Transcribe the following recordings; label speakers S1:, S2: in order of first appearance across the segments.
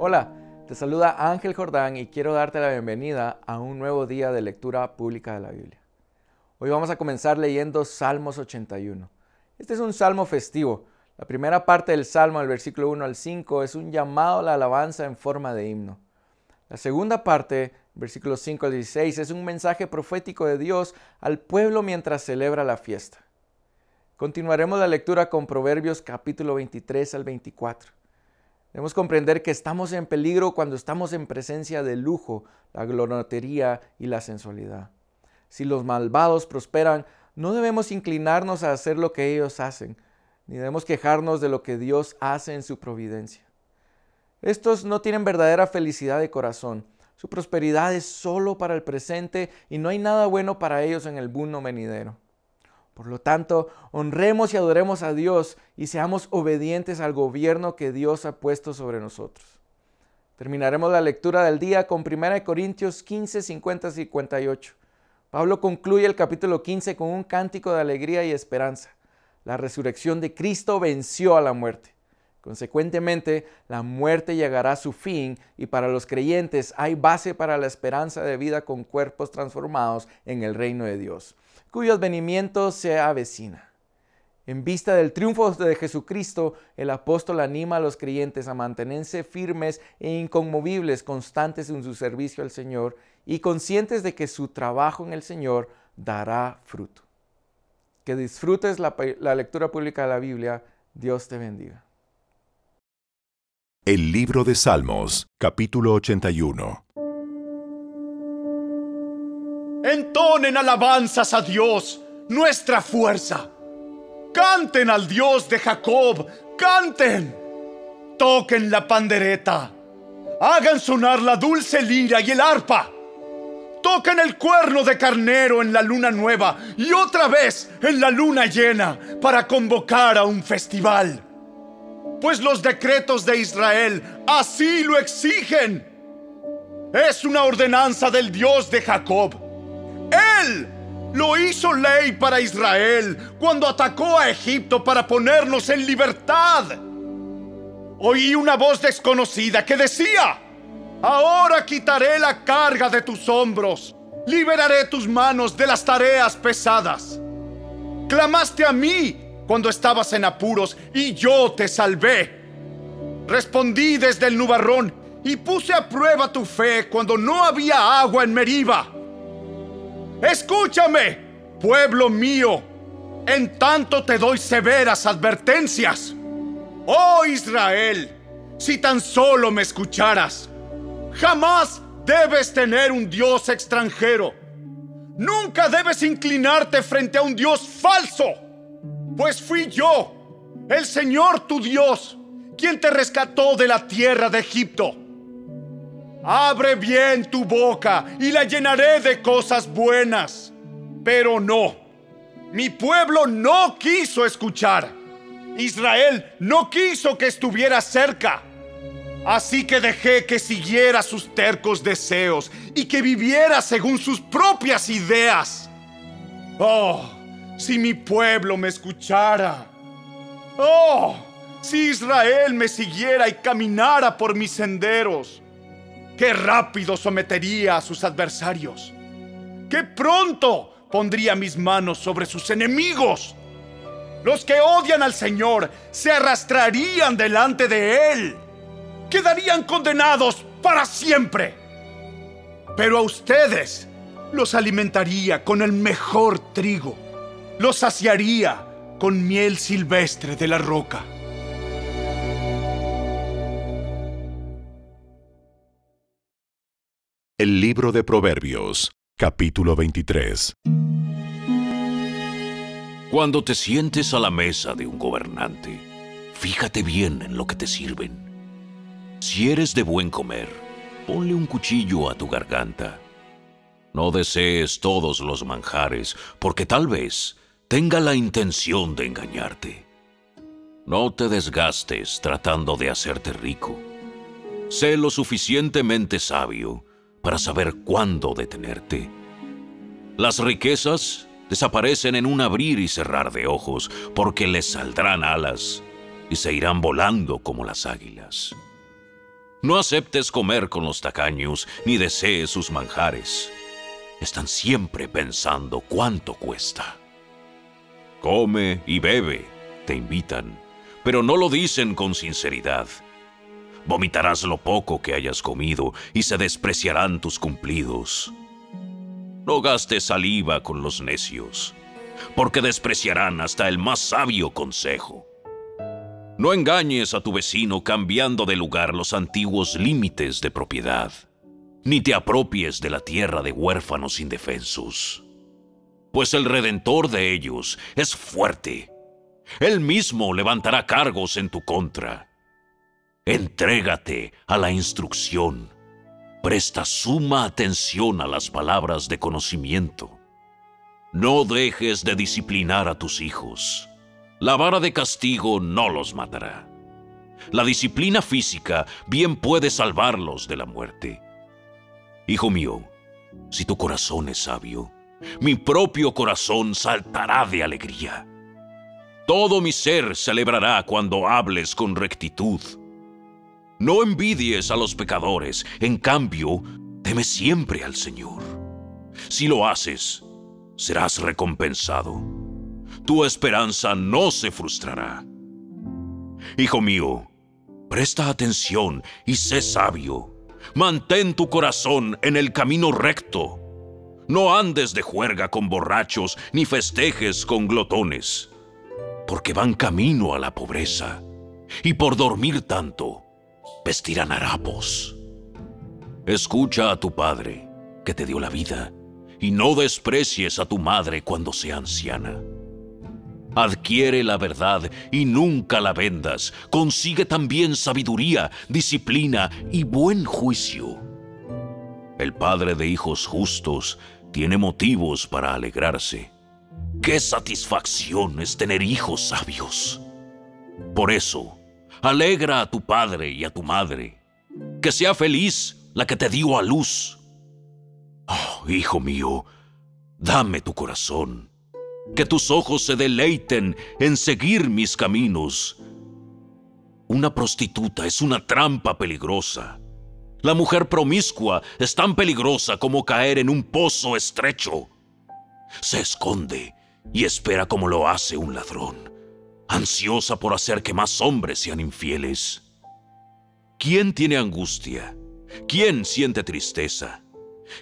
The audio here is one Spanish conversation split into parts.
S1: Hola, te saluda Ángel Jordán y quiero darte la bienvenida a un nuevo día de lectura pública de la Biblia. Hoy vamos a comenzar leyendo Salmos 81. Este es un salmo festivo. La primera parte del salmo, del versículo 1 al 5, es un llamado a la alabanza en forma de himno. La segunda parte, versículos 5 al 16, es un mensaje profético de Dios al pueblo mientras celebra la fiesta. Continuaremos la lectura con Proverbios capítulo 23 al 24. Debemos comprender que estamos en peligro cuando estamos en presencia del lujo, la glonotería y la sensualidad. Si los malvados prosperan, no debemos inclinarnos a hacer lo que ellos hacen, ni debemos quejarnos de lo que Dios hace en su providencia. Estos no tienen verdadera felicidad de corazón. Su prosperidad es solo para el presente y no hay nada bueno para ellos en el mundo venidero. Por lo tanto, honremos y adoremos a Dios y seamos obedientes al gobierno que Dios ha puesto sobre nosotros. Terminaremos la lectura del día con 1 Corintios 15, 50 58. Pablo concluye el capítulo 15 con un cántico de alegría y esperanza. La resurrección de Cristo venció a la muerte. Consecuentemente, la muerte llegará a su fin y para los creyentes hay base para la esperanza de vida con cuerpos transformados en el reino de Dios cuyo advenimiento se avecina. En vista del triunfo de Jesucristo, el apóstol anima a los creyentes a mantenerse firmes e inconmovibles, constantes en su servicio al Señor y conscientes de que su trabajo en el Señor dará fruto. Que disfrutes la, la lectura pública de la Biblia. Dios te bendiga.
S2: El libro de Salmos, capítulo 81.
S3: Entonen alabanzas a Dios, nuestra fuerza. Canten al Dios de Jacob, canten. Toquen la pandereta. Hagan sonar la dulce lira y el arpa. Toquen el cuerno de carnero en la luna nueva y otra vez en la luna llena para convocar a un festival. Pues los decretos de Israel así lo exigen. Es una ordenanza del Dios de Jacob él lo hizo ley para Israel cuando atacó a Egipto para ponernos en libertad. Oí una voz desconocida que decía, ahora quitaré la carga de tus hombros, liberaré tus manos de las tareas pesadas. Clamaste a mí cuando estabas en apuros y yo te salvé. Respondí desde el nubarrón y puse a prueba tu fe cuando no había agua en Meriba. Escúchame, pueblo mío, en tanto te doy severas advertencias. Oh Israel, si tan solo me escucharas, jamás debes tener un Dios extranjero. Nunca debes inclinarte frente a un Dios falso, pues fui yo, el Señor tu Dios, quien te rescató de la tierra de Egipto Abre bien tu boca y la llenaré de cosas buenas. Pero no, mi pueblo no quiso escuchar. Israel no quiso que estuviera cerca. Así que dejé que siguiera sus tercos deseos y que viviera según sus propias ideas. Oh, si mi pueblo me escuchara. Oh, si Israel me siguiera y caminara por mis senderos qué rápido sometería a sus adversarios, qué pronto pondría mis manos sobre sus enemigos. Los que odian al Señor se arrastrarían delante de Él, quedarían condenados para siempre. Pero a ustedes los alimentaría con el mejor trigo, los saciaría con miel silvestre de la roca.
S2: El libro de Proverbios, capítulo 23.
S4: Cuando te sientes a la mesa de un gobernante, fíjate bien en lo que te sirven. Si eres de buen comer, ponle un cuchillo a tu garganta. No desees todos los manjares, porque tal vez tenga la intención de engañarte. No te desgastes tratando de hacerte rico. Sé lo suficientemente sabio para saber cuándo detenerte. Las riquezas desaparecen en un abrir y cerrar de ojos, porque les saldrán alas y se irán volando como las águilas. No aceptes comer con los tacaños, ni desees sus manjares. Están siempre pensando cuánto cuesta. Come y bebe, te invitan, pero no lo dicen con sinceridad. Vomitarás lo poco que hayas comido y se despreciarán tus cumplidos. No gastes saliva con los necios, porque despreciarán hasta el más sabio consejo. No engañes a tu vecino cambiando de lugar los antiguos límites de propiedad, ni te apropies de la tierra de huérfanos indefensos, pues el redentor de ellos es fuerte. Él mismo levantará cargos en tu contra. Entrégate a la instrucción. Presta suma atención a las palabras de conocimiento. No dejes de disciplinar a tus hijos la vara de castigo no los matará. La disciplina física bien puede salvarlos de la muerte. Hijo mío, si tu corazón es sabio, mi propio corazón saltará de alegría. Todo mi ser celebrará cuando hables con rectitud. No envidies a los pecadores, en cambio, teme siempre al Señor. Si lo haces, serás recompensado tu esperanza no se frustrará. Hijo mío, presta atención y sé sabio. Mantén tu corazón en el camino recto. No andes de juerga con borrachos ni festejes con glotones, porque van camino a la pobreza, y por dormir tanto, vestirán harapos. Escucha a tu padre, que te dio la vida, y no desprecies a tu madre cuando sea anciana Adquiere la verdad y nunca la vendas. Consigue también sabiduría, disciplina y buen juicio. El padre de hijos justos tiene motivos para alegrarse. Qué satisfacción es tener hijos sabios. Por eso, alegra a tu padre y a tu madre. Que sea feliz la que te dio a luz. Oh, hijo mío, dame tu corazón que tus ojos se deleiten en seguir mis caminos. Una prostituta es una trampa peligrosa. La mujer promiscua es tan peligrosa como caer en un pozo estrecho. Se esconde y espera como lo hace un ladrón, ansiosa por hacer que más hombres sean infieles. ¿Quién tiene angustia? ¿Quién siente tristeza?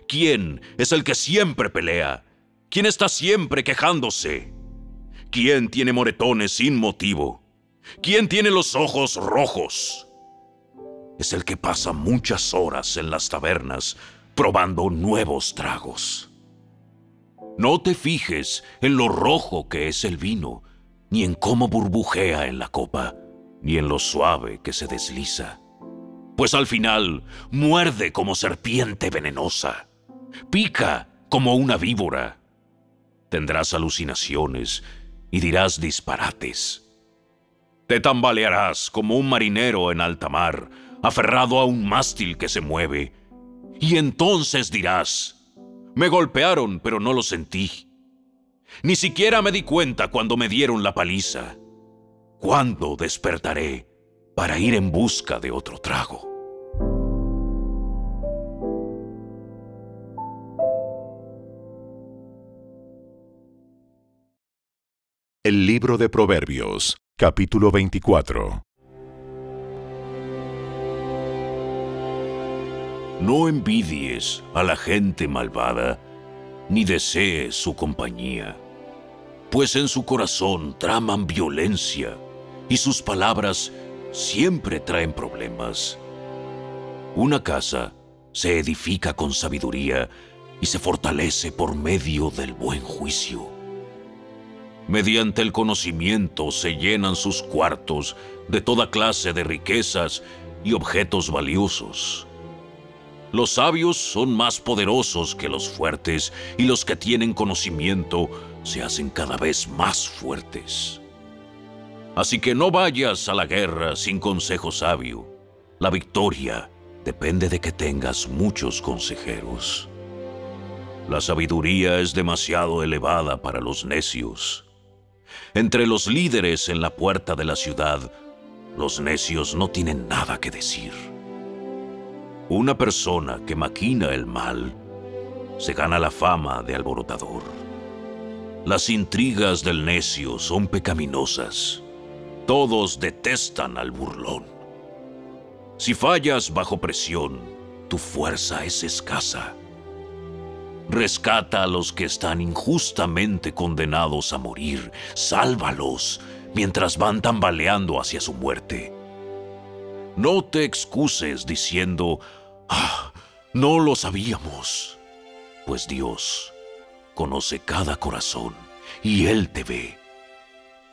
S4: ¿Quién es el que siempre pelea? ¿Quién está siempre quejándose? ¿Quién tiene moretones sin motivo? ¿Quién tiene los ojos rojos? Es el que pasa muchas horas en las tabernas probando nuevos tragos. No te fijes en lo rojo que es el vino, ni en cómo burbujea en la copa, ni en lo suave que se desliza. Pues al final muerde como serpiente venenosa, pica como una víbora tendrás alucinaciones y dirás disparates. Te tambalearás como un marinero en alta mar, aferrado a un mástil que se mueve, y entonces dirás, me golpearon pero no lo sentí. Ni siquiera me di cuenta cuando me dieron la paliza. ¿Cuándo despertaré para ir en busca de otro trago?
S2: El libro de Proverbios, capítulo 24.
S4: No envidies a la gente malvada, ni desees su compañía, pues en su corazón traman violencia y sus palabras siempre traen problemas. Una casa se edifica con sabiduría y se fortalece por medio del buen juicio. Mediante el conocimiento se llenan sus cuartos de toda clase de riquezas y objetos valiosos. Los sabios son más poderosos que los fuertes y los que tienen conocimiento se hacen cada vez más fuertes. Así que no vayas a la guerra sin consejo sabio. La victoria depende de que tengas muchos consejeros. La sabiduría es demasiado elevada para los necios entre los líderes en la puerta de la ciudad, los necios no tienen nada que decir. Una persona que maquina el mal se gana la fama de alborotador. Las intrigas del necio son pecaminosas. Todos detestan al burlón. Si fallas bajo presión, tu fuerza es escasa. Rescata a los que están injustamente condenados a morir. Sálvalos mientras van tambaleando hacia su muerte. No te excuses diciendo, ah, no lo sabíamos. Pues Dios conoce cada corazón y Él te ve.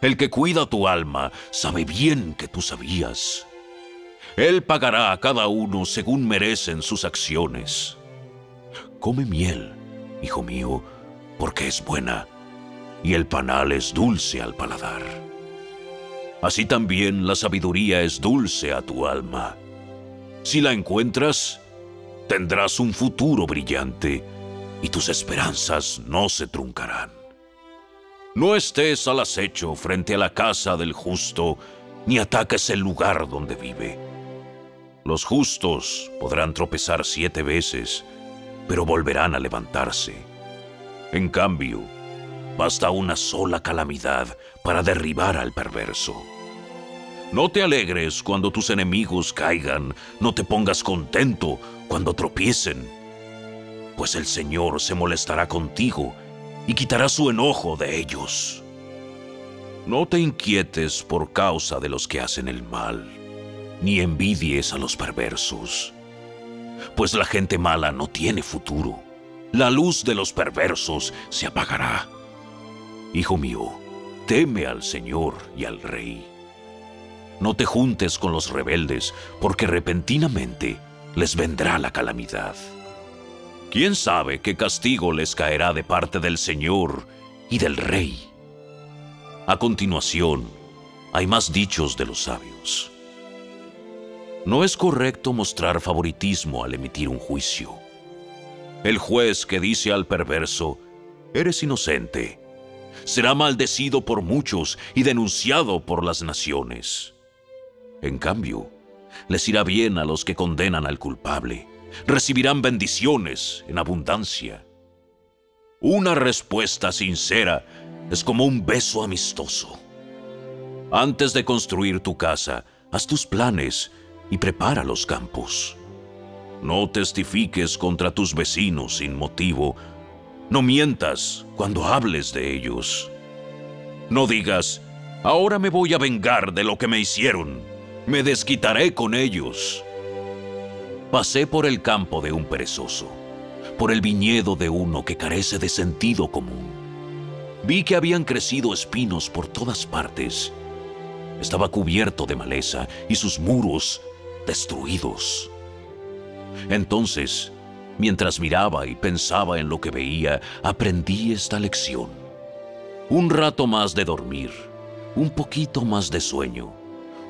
S4: El que cuida tu alma sabe bien que tú sabías. Él pagará a cada uno según merecen sus acciones. Come miel hijo mío, porque es buena, y el panal es dulce al paladar. Así también la sabiduría es dulce a tu alma. Si la encuentras, tendrás un futuro brillante, y tus esperanzas no se truncarán. No estés al acecho frente a la casa del justo, ni ataques el lugar donde vive. Los justos podrán tropezar siete veces, pero volverán a levantarse. En cambio, basta una sola calamidad para derribar al perverso. No te alegres cuando tus enemigos caigan, no te pongas contento cuando tropiecen, pues el Señor se molestará contigo y quitará su enojo de ellos. No te inquietes por causa de los que hacen el mal, ni envidies a los perversos pues la gente mala no tiene futuro. La luz de los perversos se apagará. Hijo mío, teme al Señor y al Rey. No te juntes con los rebeldes, porque repentinamente les vendrá la calamidad. ¿Quién sabe qué castigo les caerá de parte del Señor y del Rey? A continuación, hay más dichos de los sabios. No es correcto mostrar favoritismo al emitir un juicio. El juez que dice al perverso, eres inocente, será maldecido por muchos y denunciado por las naciones. En cambio, les irá bien a los que condenan al culpable, recibirán bendiciones en abundancia. Una respuesta sincera es como un beso amistoso. Antes de construir tu casa, haz tus planes y prepara los campos. No testifiques contra tus vecinos sin motivo. No mientas cuando hables de ellos. No digas, ahora me voy a vengar de lo que me hicieron. Me desquitaré con ellos. Pasé por el campo de un perezoso, por el viñedo de uno que carece de sentido común. Vi que habían crecido espinos por todas partes. Estaba cubierto de maleza y sus muros destruidos. Entonces, mientras miraba y pensaba en lo que veía, aprendí esta lección. Un rato más de dormir, un poquito más de sueño,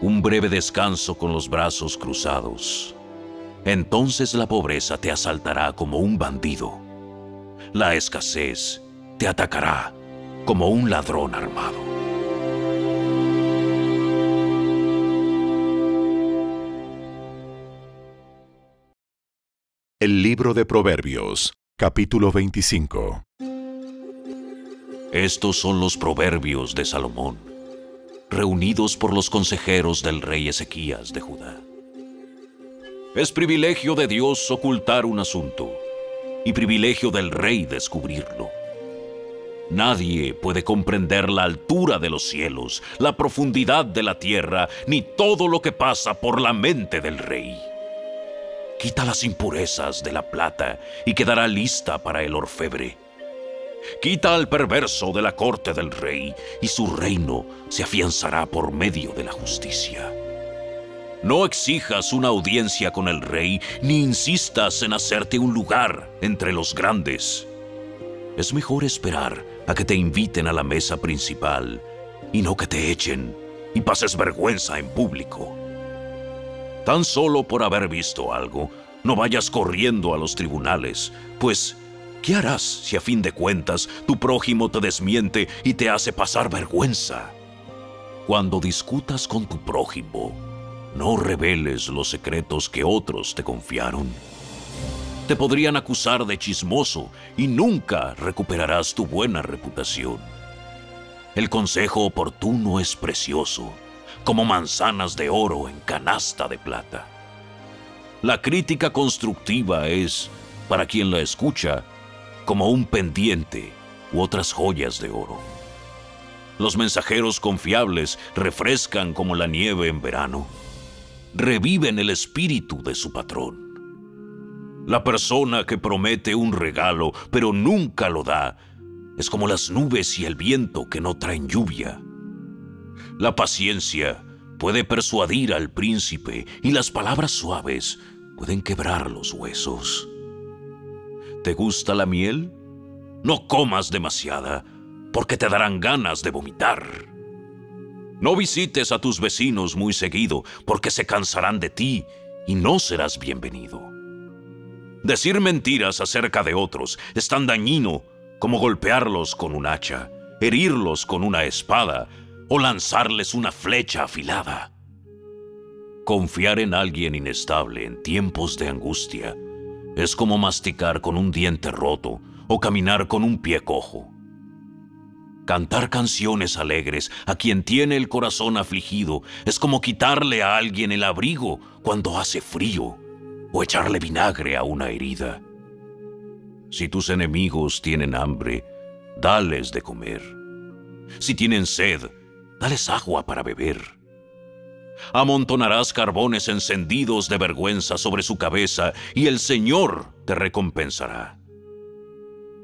S4: un breve descanso con los brazos cruzados. Entonces la pobreza te asaltará como un bandido. La escasez te atacará como un ladrón armado.
S2: El libro de Proverbios, capítulo 25.
S4: Estos son los proverbios de Salomón, reunidos por los consejeros del rey Ezequías de Judá. Es privilegio de Dios ocultar un asunto y privilegio del rey descubrirlo. Nadie puede comprender la altura de los cielos, la profundidad de la tierra, ni todo lo que pasa por la mente del rey. Quita las impurezas de la plata y quedará lista para el orfebre. Quita al perverso de la corte del rey y su reino se afianzará por medio de la justicia. No exijas una audiencia con el rey ni insistas en hacerte un lugar entre los grandes. Es mejor esperar a que te inviten a la mesa principal y no que te echen y pases vergüenza en público. Tan solo por haber visto algo, no vayas corriendo a los tribunales, pues ¿qué harás si a fin de cuentas tu prójimo te desmiente y te hace pasar vergüenza? Cuando discutas con tu prójimo, no reveles los secretos que otros te confiaron. Te podrían acusar de chismoso y nunca recuperarás tu buena reputación. El consejo oportuno es precioso, como manzanas de oro en canasta de plata. La crítica constructiva es, para quien la escucha, como un pendiente u otras joyas de oro. Los mensajeros confiables refrescan como la nieve en verano. Reviven el espíritu de su patrón. La persona que promete un regalo pero nunca lo da es como las nubes y el viento que no traen lluvia. La paciencia puede persuadir al príncipe y las palabras suaves pueden quebrar los huesos. ¿Te gusta la miel? No comas demasiada, porque te darán ganas de vomitar. No visites a tus vecinos muy seguido, porque se cansarán de ti y no serás bienvenido. Decir mentiras acerca de otros es tan dañino como golpearlos con un hacha, herirlos con una espada o lanzarles una flecha afilada. Confiar en alguien inestable en tiempos de angustia es como masticar con un diente roto o caminar con un pie cojo. Cantar canciones alegres a quien tiene el corazón afligido es como quitarle a alguien el abrigo cuando hace frío o echarle vinagre a una herida. Si tus enemigos tienen hambre, dales de comer. Si tienen sed, dales agua para beber. Amontonarás carbones encendidos de vergüenza sobre su cabeza y el Señor te recompensará.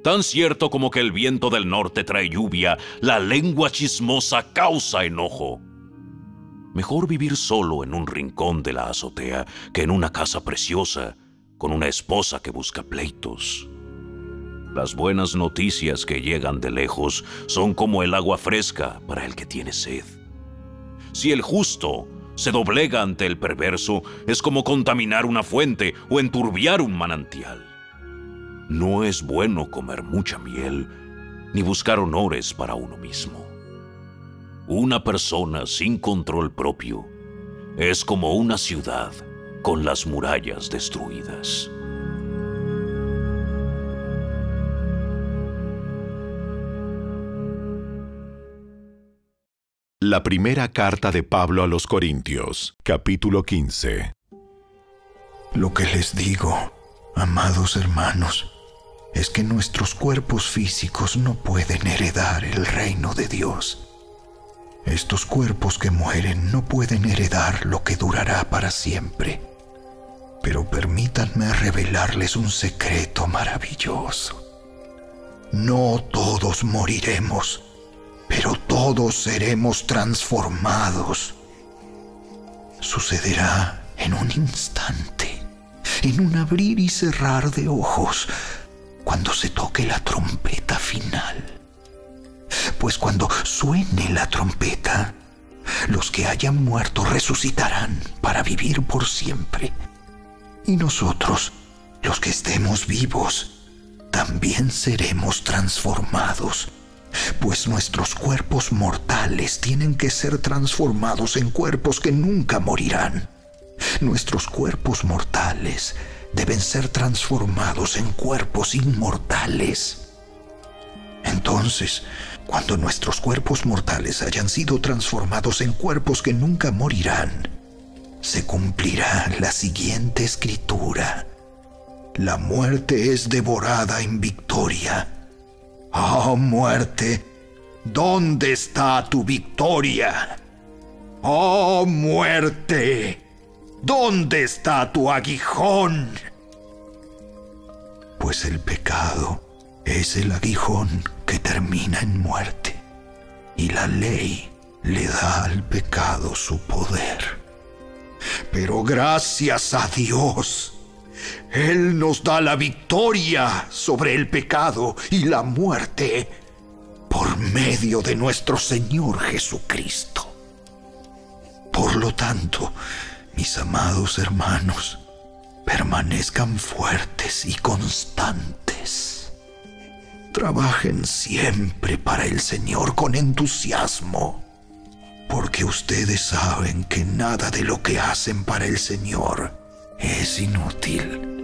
S4: Tan cierto como que el viento del norte trae lluvia, la lengua chismosa causa enojo. Mejor vivir solo en un rincón de la azotea que en una casa preciosa con una esposa que busca pleitos. Las buenas noticias que llegan de lejos son como el agua fresca para el que tiene sed. Si el justo se doblega ante el perverso, es como contaminar una fuente o enturbiar un manantial. No es bueno comer mucha miel ni buscar honores para uno mismo. Una persona sin control propio es como una ciudad con las murallas destruidas.
S2: La primera carta de Pablo a los Corintios, capítulo 15.
S5: Lo que les digo, amados hermanos, es que nuestros cuerpos físicos no pueden heredar el reino de Dios. Estos cuerpos que mueren no pueden heredar lo que durará para siempre. Pero permítanme revelarles un secreto maravilloso. No todos moriremos, pero todos seremos transformados. Sucederá en un instante, en un abrir y cerrar de ojos cuando se toque la trompeta final. Pues cuando suene la trompeta, los que hayan muerto resucitarán para vivir por siempre. Y nosotros, los que estemos vivos, también seremos transformados, pues nuestros cuerpos mortales tienen que ser transformados en cuerpos que nunca morirán. Nuestros cuerpos mortales deben ser transformados en cuerpos inmortales. Entonces, cuando nuestros cuerpos mortales hayan sido transformados en cuerpos que nunca morirán, se cumplirá la siguiente escritura. La muerte es devorada en victoria. Oh muerte, ¿dónde está tu victoria? Oh muerte, ¿Dónde está tu aguijón? Pues el pecado es el aguijón que termina en muerte y la ley le da al pecado su poder. Pero gracias a Dios, Él nos da la victoria sobre el pecado y la muerte por medio de nuestro Señor Jesucristo. Por lo tanto, mis amados hermanos, permanezcan fuertes y constantes. Trabajen siempre para el Señor con entusiasmo, porque ustedes saben que nada de lo que hacen para el Señor es inútil.